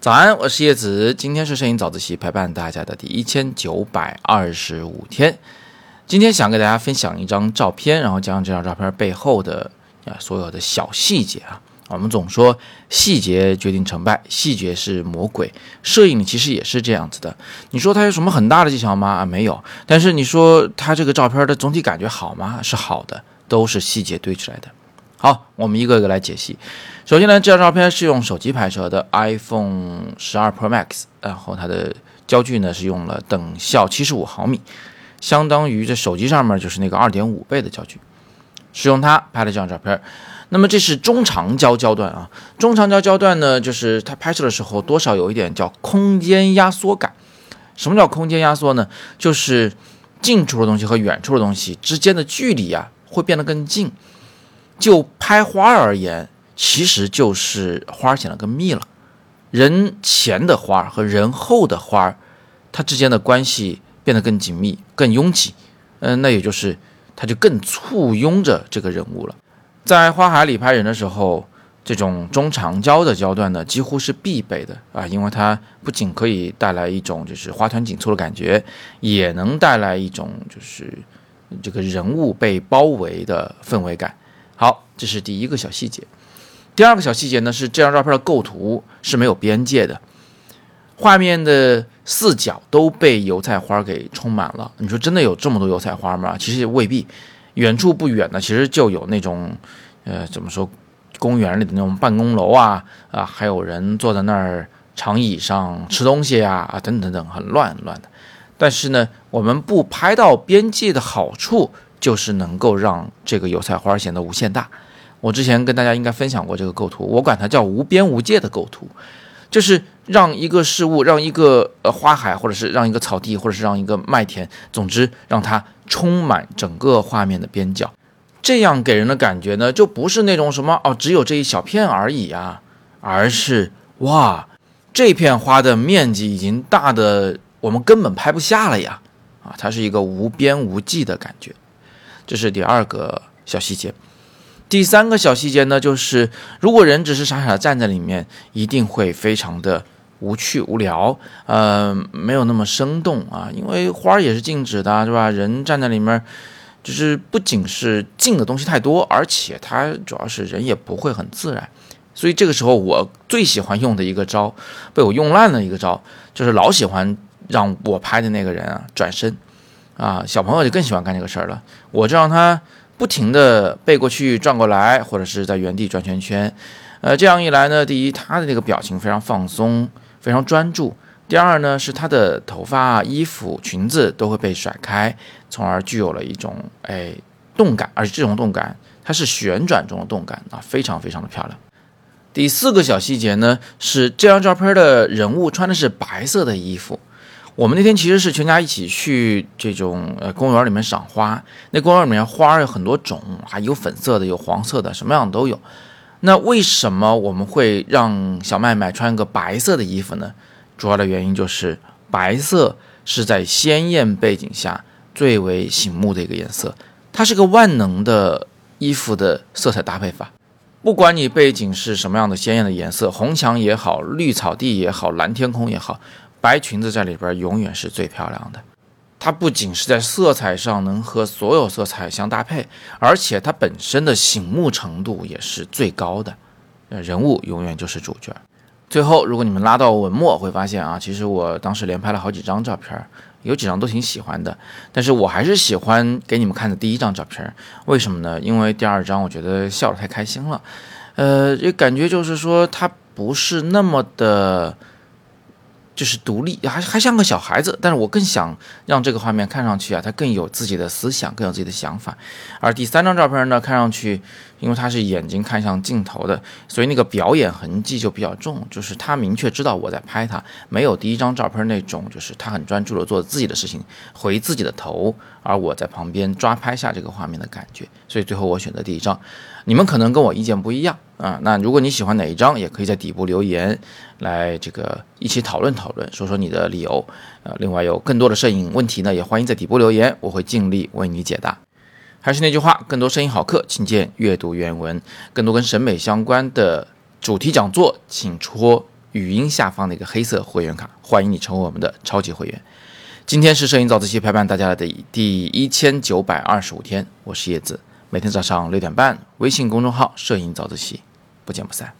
早安，我是叶子，今天是摄影早自习陪伴大家的第一千九百二十五天。今天想给大家分享一张照片，然后讲这张照片背后的啊所有的小细节啊。我们总说细节决定成败，细节是魔鬼。摄影其实也是这样子的。你说它有什么很大的技巧吗？啊，没有。但是你说它这个照片的总体感觉好吗？是好的，都是细节堆出来的。好，我们一个一个来解析。首先呢，这张照片是用手机拍摄的，iPhone 十二 Pro Max，然后它的焦距呢是用了等效七十五毫米，相当于这手机上面就是那个二点五倍的焦距，是用它拍的这张照片。那么这是中长焦焦段啊，中长焦焦段呢，就是它拍摄的时候多少有一点叫空间压缩感。什么叫空间压缩呢？就是近处的东西和远处的东西之间的距离啊，会变得更近。就拍花而言，其实就是花显得更密了。人前的花和人后的花，它之间的关系变得更紧密、更拥挤。嗯，那也就是它就更簇拥着这个人物了。在花海里拍人的时候，这种中长焦的焦段呢，几乎是必备的啊，因为它不仅可以带来一种就是花团锦簇的感觉，也能带来一种就是这个人物被包围的氛围感。好，这是第一个小细节。第二个小细节呢，是这张照片的构图是没有边界的，画面的四角都被油菜花给充满了。你说真的有这么多油菜花吗？其实也未必。远处不远呢，其实就有那种，呃，怎么说，公园里的那种办公楼啊，啊，还有人坐在那儿长椅上吃东西啊，啊，等等等，很乱很乱的。但是呢，我们不拍到边界的好处。就是能够让这个油菜花显得无限大。我之前跟大家应该分享过这个构图，我管它叫无边无界的构图，就是让一个事物，让一个呃花海，或者是让一个草地，或者是让一个麦田，总之让它充满整个画面的边角。这样给人的感觉呢，就不是那种什么哦，只有这一小片而已啊，而是哇，这片花的面积已经大的我们根本拍不下了呀！啊，它是一个无边无际的感觉。这是第二个小细节，第三个小细节呢，就是如果人只是傻傻的站在里面，一定会非常的无趣无聊，呃，没有那么生动啊。因为花也是静止的，是吧？人站在里面，就是不仅是静的东西太多，而且它主要是人也不会很自然。所以这个时候，我最喜欢用的一个招，被我用烂了一个招，就是老喜欢让我拍的那个人啊转身。啊，小朋友就更喜欢干这个事儿了。我就让他不停地背过去、转过来，或者是在原地转圈圈。呃，这样一来呢，第一，他的那个表情非常放松、非常专注；第二呢，是他的头发、衣服、裙子都会被甩开，从而具有了一种哎动感，而且这种动感它是旋转中的动感啊，非常非常的漂亮。第四个小细节呢，是这张照片的人物穿的是白色的衣服。我们那天其实是全家一起去这种呃公园里面赏花，那公园里面花有很多种，还有粉色的，有黄色的，什么样都有。那为什么我们会让小麦麦穿个白色的衣服呢？主要的原因就是白色是在鲜艳背景下最为醒目的一个颜色，它是个万能的衣服的色彩搭配法。不管你背景是什么样的鲜艳的颜色，红墙也好，绿草地也好，蓝天空也好。白裙子在里边永远是最漂亮的，它不仅是在色彩上能和所有色彩相搭配，而且它本身的醒目程度也是最高的。人物永远就是主角。最后，如果你们拉到文末，会发现啊，其实我当时连拍了好几张照片，有几张都挺喜欢的，但是我还是喜欢给你们看的第一张照片。为什么呢？因为第二张我觉得笑得太开心了，呃，也感觉就是说它不是那么的。就是独立，还还像个小孩子，但是我更想让这个画面看上去啊，他更有自己的思想，更有自己的想法。而第三张照片呢，看上去，因为他是眼睛看向镜头的，所以那个表演痕迹就比较重，就是他明确知道我在拍他，没有第一张照片那种，就是他很专注的做自己的事情，回自己的头，而我在旁边抓拍下这个画面的感觉。所以最后我选择第一张。你们可能跟我意见不一样啊，那如果你喜欢哪一张，也可以在底部留言，来这个一起讨论讨论，说说你的理由。呃，另外有更多的摄影问题呢，也欢迎在底部留言，我会尽力为你解答。还是那句话，更多声音好课，请见阅读原文。更多跟审美相关的主题讲座，请戳语音下方的一个黑色会员卡，欢迎你成为我们的超级会员。今天是摄影早自习陪伴大家的第一千九百二十五天，我是叶子，每天早上六点半，微信公众号“摄影早自习”，不见不散。